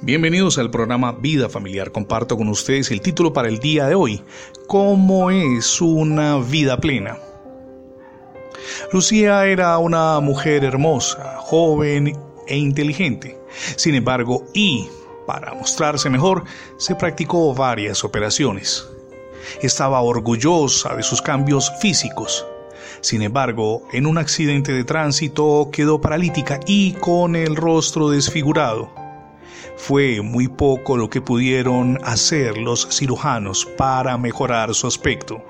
Bienvenidos al programa Vida Familiar. Comparto con ustedes el título para el día de hoy, ¿Cómo es una vida plena? Lucía era una mujer hermosa, joven e inteligente. Sin embargo, y para mostrarse mejor, se practicó varias operaciones. Estaba orgullosa de sus cambios físicos. Sin embargo, en un accidente de tránsito quedó paralítica y con el rostro desfigurado. Fue muy poco lo que pudieron hacer los cirujanos para mejorar su aspecto.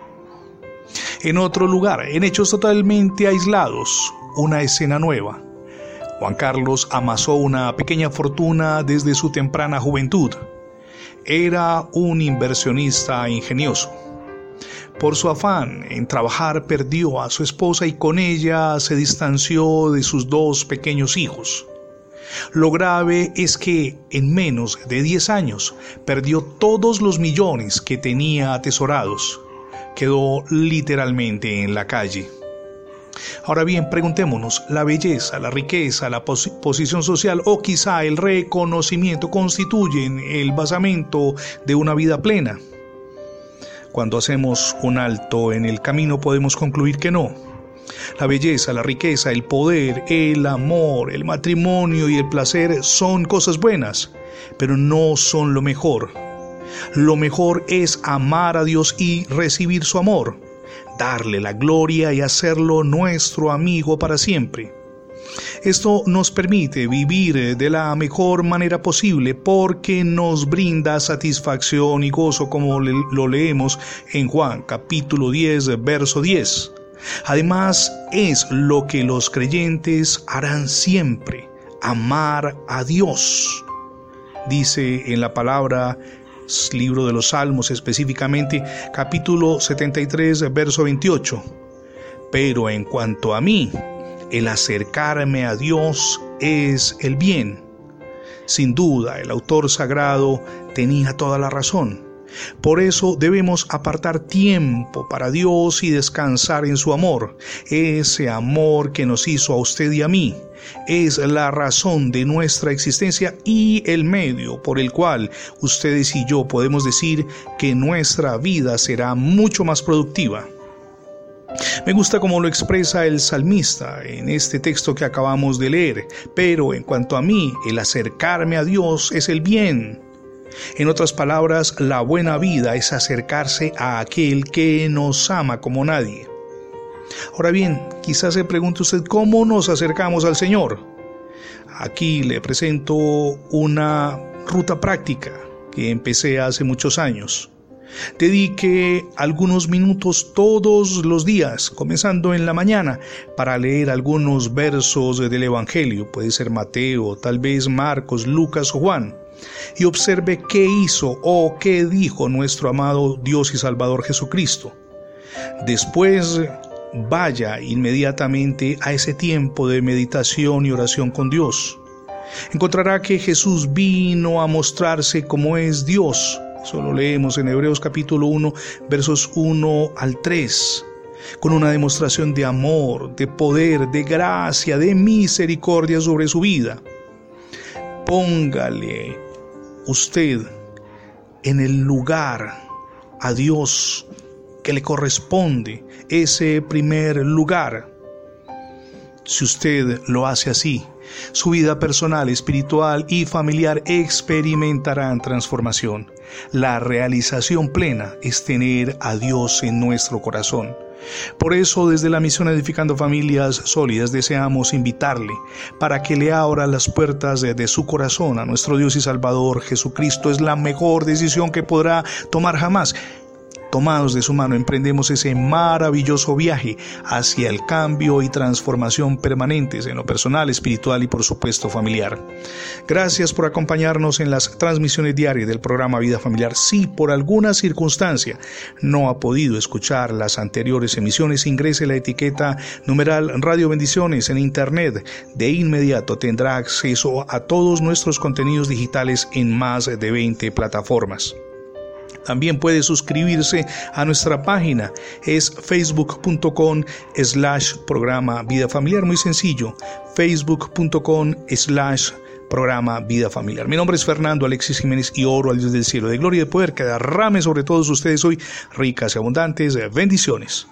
En otro lugar, en hechos totalmente aislados, una escena nueva. Juan Carlos amasó una pequeña fortuna desde su temprana juventud. Era un inversionista ingenioso. Por su afán en trabajar perdió a su esposa y con ella se distanció de sus dos pequeños hijos. Lo grave es que en menos de 10 años perdió todos los millones que tenía atesorados. Quedó literalmente en la calle. Ahora bien, preguntémonos, ¿la belleza, la riqueza, la posición social o quizá el reconocimiento constituyen el basamento de una vida plena? Cuando hacemos un alto en el camino podemos concluir que no. La belleza, la riqueza, el poder, el amor, el matrimonio y el placer son cosas buenas, pero no son lo mejor. Lo mejor es amar a Dios y recibir su amor, darle la gloria y hacerlo nuestro amigo para siempre. Esto nos permite vivir de la mejor manera posible porque nos brinda satisfacción y gozo como lo leemos en Juan capítulo 10 verso 10. Además, es lo que los creyentes harán siempre, amar a Dios. Dice en la palabra libro de los Salmos, específicamente capítulo 73, verso 28. Pero en cuanto a mí, el acercarme a Dios es el bien. Sin duda, el autor sagrado tenía toda la razón. Por eso debemos apartar tiempo para Dios y descansar en su amor, ese amor que nos hizo a usted y a mí. Es la razón de nuestra existencia y el medio por el cual ustedes y yo podemos decir que nuestra vida será mucho más productiva. Me gusta cómo lo expresa el salmista en este texto que acabamos de leer, pero en cuanto a mí, el acercarme a Dios es el bien. En otras palabras, la buena vida es acercarse a aquel que nos ama como nadie. Ahora bien, quizás se pregunte usted cómo nos acercamos al Señor. Aquí le presento una ruta práctica que empecé hace muchos años. Dedique algunos minutos todos los días, comenzando en la mañana, para leer algunos versos del Evangelio, puede ser Mateo, tal vez Marcos, Lucas o Juan y observe qué hizo o qué dijo nuestro amado Dios y Salvador Jesucristo. Después vaya inmediatamente a ese tiempo de meditación y oración con Dios. Encontrará que Jesús vino a mostrarse como es Dios. Eso lo leemos en Hebreos capítulo 1, versos 1 al 3 con una demostración de amor, de poder, de gracia, de misericordia sobre su vida. Póngale usted en el lugar a Dios que le corresponde ese primer lugar. Si usted lo hace así, su vida personal, espiritual y familiar experimentarán transformación. La realización plena es tener a Dios en nuestro corazón. Por eso desde la misión Edificando Familias Sólidas deseamos invitarle para que le abra las puertas de, su corazón a nuestro Dios y Salvador Jesucristo. Es la mejor decisión que podrá tomar jamás. Tomados de su mano, emprendemos ese maravilloso viaje hacia el cambio y transformación permanentes en lo personal, espiritual y por supuesto familiar. Gracias por acompañarnos en las transmisiones diarias del programa Vida Familiar. Si por alguna circunstancia no ha podido escuchar las anteriores emisiones, ingrese la etiqueta numeral Radio Bendiciones en Internet. De inmediato tendrá acceso a todos nuestros contenidos digitales en más de 20 plataformas. También puede suscribirse a nuestra página. Es facebook.com slash programa Vida Familiar. Muy sencillo. Facebook.com slash programa Vida Familiar. Mi nombre es Fernando Alexis Jiménez y oro al Dios del cielo de gloria y de poder que derrame sobre todos ustedes hoy ricas y abundantes bendiciones.